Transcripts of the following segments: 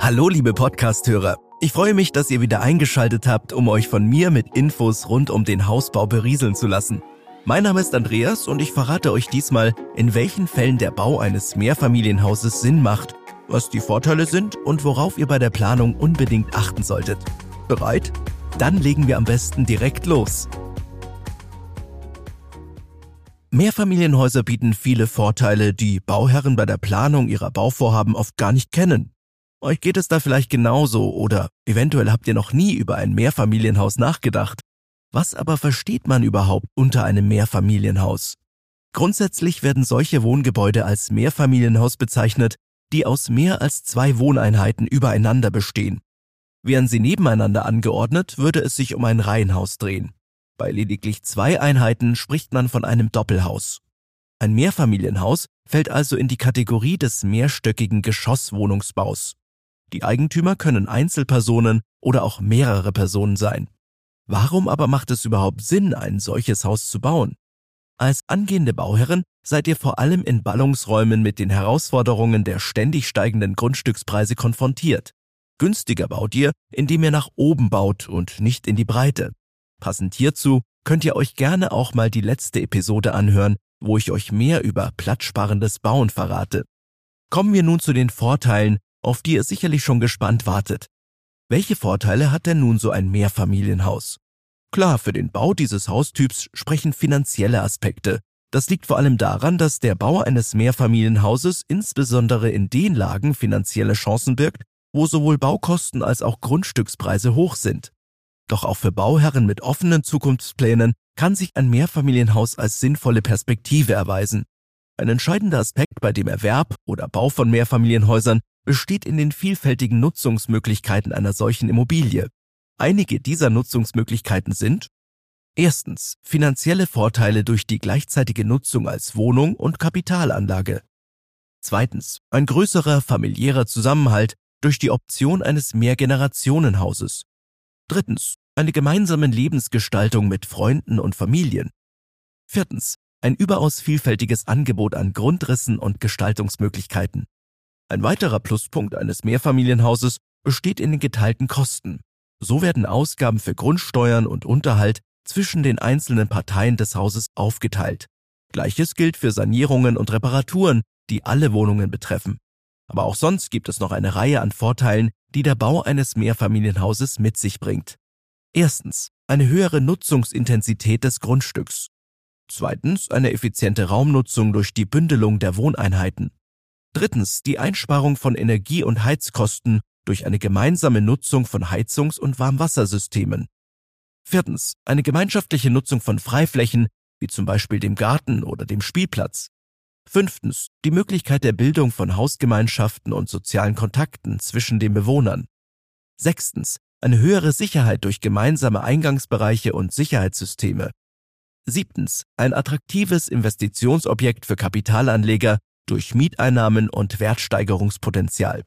Hallo liebe Podcasthörer. Ich freue mich, dass ihr wieder eingeschaltet habt, um euch von mir mit Infos rund um den Hausbau berieseln zu lassen. Mein Name ist Andreas und ich verrate euch diesmal, in welchen Fällen der Bau eines Mehrfamilienhauses Sinn macht, was die Vorteile sind und worauf ihr bei der Planung unbedingt achten solltet. Bereit? Dann legen wir am besten direkt los. Mehrfamilienhäuser bieten viele Vorteile, die Bauherren bei der Planung ihrer Bauvorhaben oft gar nicht kennen. Euch geht es da vielleicht genauso oder eventuell habt ihr noch nie über ein Mehrfamilienhaus nachgedacht. Was aber versteht man überhaupt unter einem Mehrfamilienhaus? Grundsätzlich werden solche Wohngebäude als Mehrfamilienhaus bezeichnet, die aus mehr als zwei Wohneinheiten übereinander bestehen. Wären sie nebeneinander angeordnet, würde es sich um ein Reihenhaus drehen. Bei lediglich zwei Einheiten spricht man von einem Doppelhaus. Ein Mehrfamilienhaus fällt also in die Kategorie des mehrstöckigen Geschosswohnungsbaus. Die Eigentümer können Einzelpersonen oder auch mehrere Personen sein. Warum aber macht es überhaupt Sinn, ein solches Haus zu bauen? Als angehende Bauherren seid ihr vor allem in Ballungsräumen mit den Herausforderungen der ständig steigenden Grundstückspreise konfrontiert. Günstiger baut ihr, indem ihr nach oben baut und nicht in die Breite. Passend hierzu könnt ihr euch gerne auch mal die letzte Episode anhören, wo ich euch mehr über platzsparendes Bauen verrate. Kommen wir nun zu den Vorteilen, auf die ihr sicherlich schon gespannt wartet. Welche Vorteile hat denn nun so ein Mehrfamilienhaus? Klar, für den Bau dieses Haustyps sprechen finanzielle Aspekte. Das liegt vor allem daran, dass der Bau eines Mehrfamilienhauses insbesondere in den Lagen finanzielle Chancen birgt, wo sowohl Baukosten als auch Grundstückspreise hoch sind. Doch auch für Bauherren mit offenen Zukunftsplänen kann sich ein Mehrfamilienhaus als sinnvolle Perspektive erweisen. Ein entscheidender Aspekt bei dem Erwerb oder Bau von Mehrfamilienhäusern besteht in den vielfältigen Nutzungsmöglichkeiten einer solchen Immobilie. Einige dieser Nutzungsmöglichkeiten sind Erstens finanzielle Vorteile durch die gleichzeitige Nutzung als Wohnung und Kapitalanlage. Zweitens ein größerer familiärer Zusammenhalt durch die Option eines Mehrgenerationenhauses. Drittens, eine gemeinsame Lebensgestaltung mit Freunden und Familien. Viertens, ein überaus vielfältiges Angebot an Grundrissen und Gestaltungsmöglichkeiten. Ein weiterer Pluspunkt eines Mehrfamilienhauses besteht in den geteilten Kosten. So werden Ausgaben für Grundsteuern und Unterhalt zwischen den einzelnen Parteien des Hauses aufgeteilt. Gleiches gilt für Sanierungen und Reparaturen, die alle Wohnungen betreffen. Aber auch sonst gibt es noch eine Reihe an Vorteilen, die der Bau eines Mehrfamilienhauses mit sich bringt. Erstens, eine höhere Nutzungsintensität des Grundstücks. Zweitens, eine effiziente Raumnutzung durch die Bündelung der Wohneinheiten. Drittens, die Einsparung von Energie- und Heizkosten durch eine gemeinsame Nutzung von Heizungs- und Warmwassersystemen. Viertens, eine gemeinschaftliche Nutzung von Freiflächen, wie zum Beispiel dem Garten oder dem Spielplatz. Fünftens, die Möglichkeit der Bildung von Hausgemeinschaften und sozialen Kontakten zwischen den Bewohnern. Sechstens, eine höhere Sicherheit durch gemeinsame Eingangsbereiche und Sicherheitssysteme. Siebtens, ein attraktives Investitionsobjekt für Kapitalanleger durch Mieteinnahmen und Wertsteigerungspotenzial.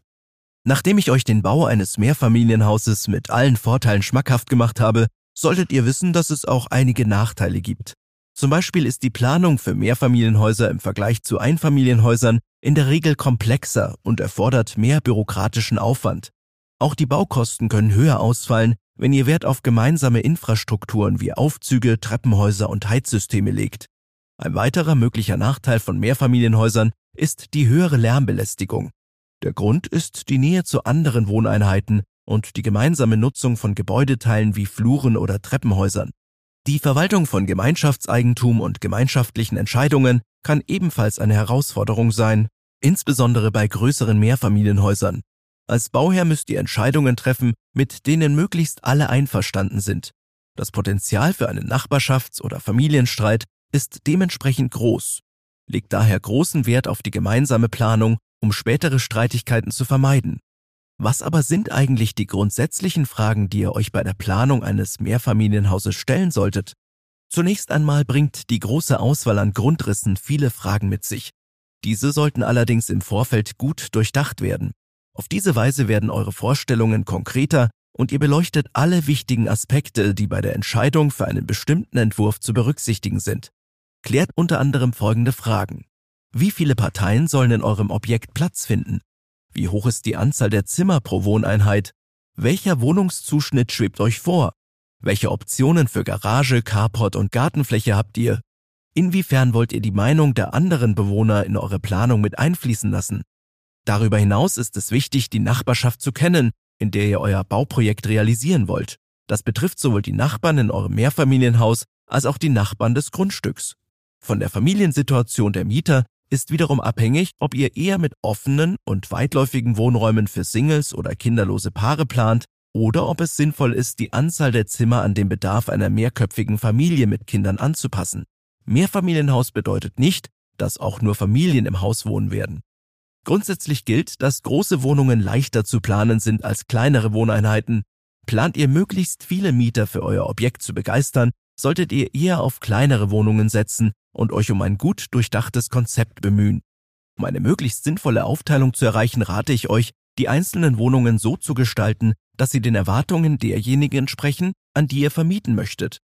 Nachdem ich euch den Bau eines Mehrfamilienhauses mit allen Vorteilen schmackhaft gemacht habe, solltet ihr wissen, dass es auch einige Nachteile gibt. Zum Beispiel ist die Planung für Mehrfamilienhäuser im Vergleich zu Einfamilienhäusern in der Regel komplexer und erfordert mehr bürokratischen Aufwand. Auch die Baukosten können höher ausfallen, wenn ihr Wert auf gemeinsame Infrastrukturen wie Aufzüge, Treppenhäuser und Heizsysteme legt. Ein weiterer möglicher Nachteil von Mehrfamilienhäusern ist die höhere Lärmbelästigung. Der Grund ist die Nähe zu anderen Wohneinheiten und die gemeinsame Nutzung von Gebäudeteilen wie Fluren oder Treppenhäusern. Die Verwaltung von Gemeinschaftseigentum und gemeinschaftlichen Entscheidungen kann ebenfalls eine Herausforderung sein, insbesondere bei größeren Mehrfamilienhäusern. Als Bauherr müsst ihr Entscheidungen treffen, mit denen möglichst alle einverstanden sind. Das Potenzial für einen Nachbarschafts- oder Familienstreit ist dementsprechend groß. Legt daher großen Wert auf die gemeinsame Planung, um spätere Streitigkeiten zu vermeiden. Was aber sind eigentlich die grundsätzlichen Fragen, die ihr euch bei der Planung eines Mehrfamilienhauses stellen solltet? Zunächst einmal bringt die große Auswahl an Grundrissen viele Fragen mit sich. Diese sollten allerdings im Vorfeld gut durchdacht werden. Auf diese Weise werden eure Vorstellungen konkreter und ihr beleuchtet alle wichtigen Aspekte, die bei der Entscheidung für einen bestimmten Entwurf zu berücksichtigen sind. Klärt unter anderem folgende Fragen. Wie viele Parteien sollen in eurem Objekt Platz finden? Wie hoch ist die Anzahl der Zimmer pro Wohneinheit? Welcher Wohnungszuschnitt schwebt euch vor? Welche Optionen für Garage, Carport und Gartenfläche habt ihr? Inwiefern wollt ihr die Meinung der anderen Bewohner in eure Planung mit einfließen lassen? Darüber hinaus ist es wichtig, die Nachbarschaft zu kennen, in der ihr euer Bauprojekt realisieren wollt. Das betrifft sowohl die Nachbarn in eurem Mehrfamilienhaus als auch die Nachbarn des Grundstücks. Von der Familiensituation der Mieter ist wiederum abhängig, ob ihr eher mit offenen und weitläufigen Wohnräumen für Singles oder kinderlose Paare plant oder ob es sinnvoll ist, die Anzahl der Zimmer an den Bedarf einer mehrköpfigen Familie mit Kindern anzupassen. Mehrfamilienhaus bedeutet nicht, dass auch nur Familien im Haus wohnen werden. Grundsätzlich gilt, dass große Wohnungen leichter zu planen sind als kleinere Wohneinheiten. Plant ihr möglichst viele Mieter für euer Objekt zu begeistern, solltet ihr eher auf kleinere Wohnungen setzen und euch um ein gut durchdachtes Konzept bemühen. Um eine möglichst sinnvolle Aufteilung zu erreichen, rate ich euch, die einzelnen Wohnungen so zu gestalten, dass sie den Erwartungen derjenigen entsprechen, an die ihr vermieten möchtet.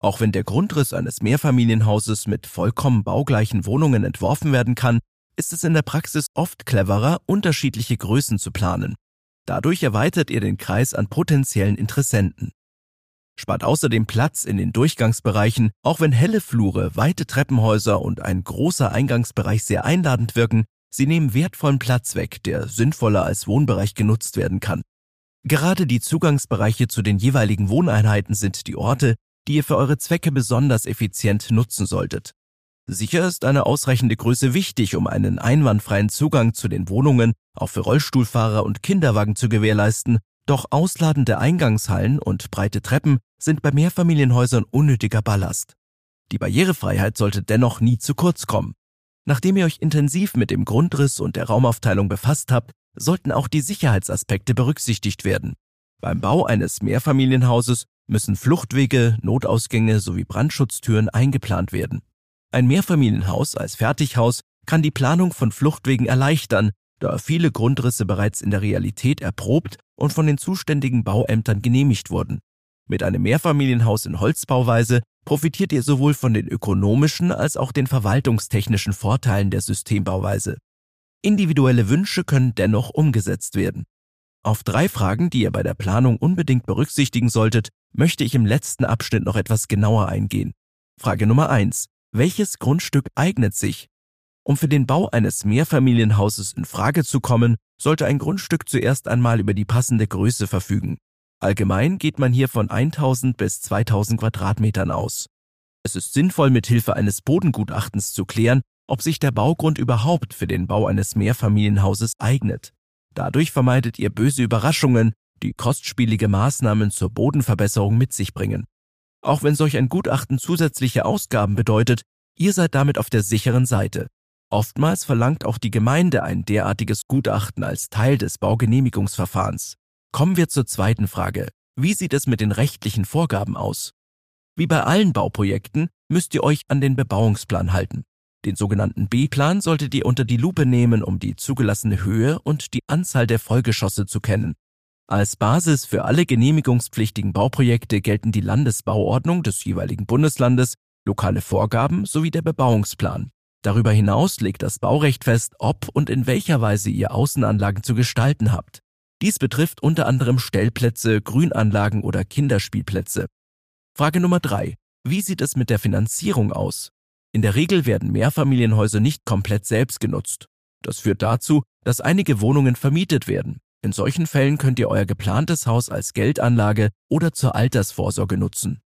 Auch wenn der Grundriss eines Mehrfamilienhauses mit vollkommen baugleichen Wohnungen entworfen werden kann, ist es in der Praxis oft cleverer, unterschiedliche Größen zu planen. Dadurch erweitert ihr den Kreis an potenziellen Interessenten. Spart außerdem Platz in den Durchgangsbereichen, auch wenn helle Flure, weite Treppenhäuser und ein großer Eingangsbereich sehr einladend wirken, sie nehmen wertvollen Platz weg, der sinnvoller als Wohnbereich genutzt werden kann. Gerade die Zugangsbereiche zu den jeweiligen Wohneinheiten sind die Orte, die ihr für eure Zwecke besonders effizient nutzen solltet. Sicher ist eine ausreichende Größe wichtig, um einen einwandfreien Zugang zu den Wohnungen auch für Rollstuhlfahrer und Kinderwagen zu gewährleisten, doch ausladende Eingangshallen und breite Treppen sind bei Mehrfamilienhäusern unnötiger Ballast. Die Barrierefreiheit sollte dennoch nie zu kurz kommen. Nachdem ihr euch intensiv mit dem Grundriss und der Raumaufteilung befasst habt, sollten auch die Sicherheitsaspekte berücksichtigt werden. Beim Bau eines Mehrfamilienhauses müssen Fluchtwege, Notausgänge sowie Brandschutztüren eingeplant werden. Ein Mehrfamilienhaus als Fertighaus kann die Planung von Fluchtwegen erleichtern, da viele Grundrisse bereits in der Realität erprobt und von den zuständigen Bauämtern genehmigt wurden. Mit einem Mehrfamilienhaus in Holzbauweise profitiert ihr sowohl von den ökonomischen als auch den verwaltungstechnischen Vorteilen der Systembauweise. Individuelle Wünsche können dennoch umgesetzt werden. Auf drei Fragen, die ihr bei der Planung unbedingt berücksichtigen solltet, möchte ich im letzten Abschnitt noch etwas genauer eingehen. Frage Nummer eins: welches Grundstück eignet sich? Um für den Bau eines Mehrfamilienhauses in Frage zu kommen, sollte ein Grundstück zuerst einmal über die passende Größe verfügen. Allgemein geht man hier von 1000 bis 2000 Quadratmetern aus. Es ist sinnvoll, mit Hilfe eines Bodengutachtens zu klären, ob sich der Baugrund überhaupt für den Bau eines Mehrfamilienhauses eignet. Dadurch vermeidet ihr böse Überraschungen, die kostspielige Maßnahmen zur Bodenverbesserung mit sich bringen. Auch wenn solch ein Gutachten zusätzliche Ausgaben bedeutet, ihr seid damit auf der sicheren Seite. Oftmals verlangt auch die Gemeinde ein derartiges Gutachten als Teil des Baugenehmigungsverfahrens. Kommen wir zur zweiten Frage. Wie sieht es mit den rechtlichen Vorgaben aus? Wie bei allen Bauprojekten müsst ihr euch an den Bebauungsplan halten. Den sogenannten B-Plan solltet ihr unter die Lupe nehmen, um die zugelassene Höhe und die Anzahl der Vollgeschosse zu kennen. Als Basis für alle genehmigungspflichtigen Bauprojekte gelten die Landesbauordnung des jeweiligen Bundeslandes, lokale Vorgaben sowie der Bebauungsplan. Darüber hinaus legt das Baurecht fest, ob und in welcher Weise ihr Außenanlagen zu gestalten habt. Dies betrifft unter anderem Stellplätze, Grünanlagen oder Kinderspielplätze. Frage Nummer drei: Wie sieht es mit der Finanzierung aus? In der Regel werden Mehrfamilienhäuser nicht komplett selbst genutzt. Das führt dazu, dass einige Wohnungen vermietet werden. In solchen Fällen könnt ihr euer geplantes Haus als Geldanlage oder zur Altersvorsorge nutzen.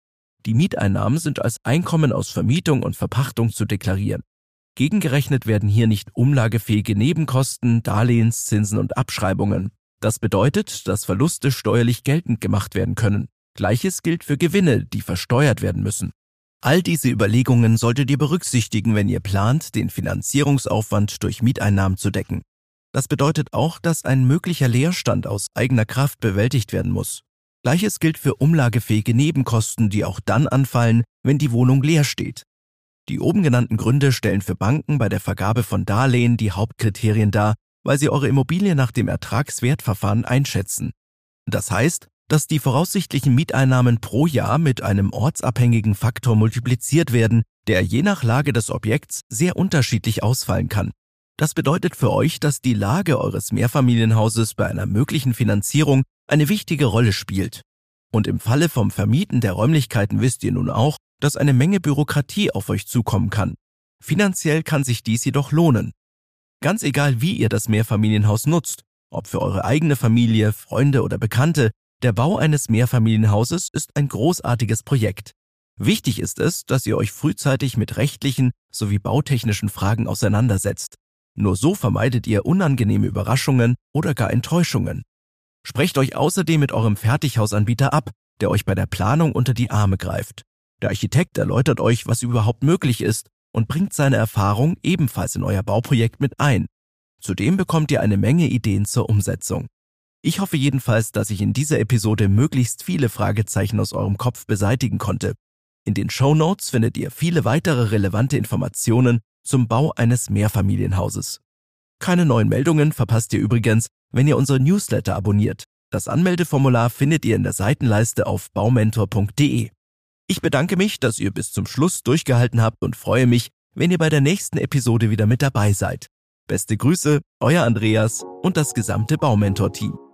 Die Mieteinnahmen sind als Einkommen aus Vermietung und Verpachtung zu deklarieren. Gegengerechnet werden hier nicht umlagefähige Nebenkosten, Darlehenszinsen und Abschreibungen. Das bedeutet, dass Verluste steuerlich geltend gemacht werden können. Gleiches gilt für Gewinne, die versteuert werden müssen. All diese Überlegungen solltet ihr berücksichtigen, wenn ihr plant, den Finanzierungsaufwand durch Mieteinnahmen zu decken. Das bedeutet auch, dass ein möglicher Leerstand aus eigener Kraft bewältigt werden muss. Gleiches gilt für umlagefähige Nebenkosten, die auch dann anfallen, wenn die Wohnung leer steht. Die oben genannten Gründe stellen für Banken bei der Vergabe von Darlehen die Hauptkriterien dar, weil sie eure Immobilie nach dem Ertragswertverfahren einschätzen. Das heißt, dass die voraussichtlichen Mieteinnahmen pro Jahr mit einem ortsabhängigen Faktor multipliziert werden, der je nach Lage des Objekts sehr unterschiedlich ausfallen kann. Das bedeutet für euch, dass die Lage eures Mehrfamilienhauses bei einer möglichen Finanzierung eine wichtige Rolle spielt. Und im Falle vom Vermieten der Räumlichkeiten wisst ihr nun auch, dass eine Menge Bürokratie auf euch zukommen kann. Finanziell kann sich dies jedoch lohnen. Ganz egal, wie ihr das Mehrfamilienhaus nutzt, ob für eure eigene Familie, Freunde oder Bekannte, der Bau eines Mehrfamilienhauses ist ein großartiges Projekt. Wichtig ist es, dass ihr euch frühzeitig mit rechtlichen sowie bautechnischen Fragen auseinandersetzt. Nur so vermeidet ihr unangenehme Überraschungen oder gar Enttäuschungen. Sprecht euch außerdem mit eurem Fertighausanbieter ab, der euch bei der Planung unter die Arme greift. Der Architekt erläutert euch, was überhaupt möglich ist und bringt seine Erfahrung ebenfalls in euer Bauprojekt mit ein. Zudem bekommt ihr eine Menge Ideen zur Umsetzung. Ich hoffe jedenfalls, dass ich in dieser Episode möglichst viele Fragezeichen aus eurem Kopf beseitigen konnte. In den Show Notes findet ihr viele weitere relevante Informationen zum Bau eines Mehrfamilienhauses. Keine neuen Meldungen verpasst ihr übrigens, wenn ihr unsere Newsletter abonniert. Das Anmeldeformular findet ihr in der Seitenleiste auf baumentor.de. Ich bedanke mich, dass ihr bis zum Schluss durchgehalten habt und freue mich, wenn ihr bei der nächsten Episode wieder mit dabei seid. Beste Grüße, euer Andreas und das gesamte Baumentor-Team.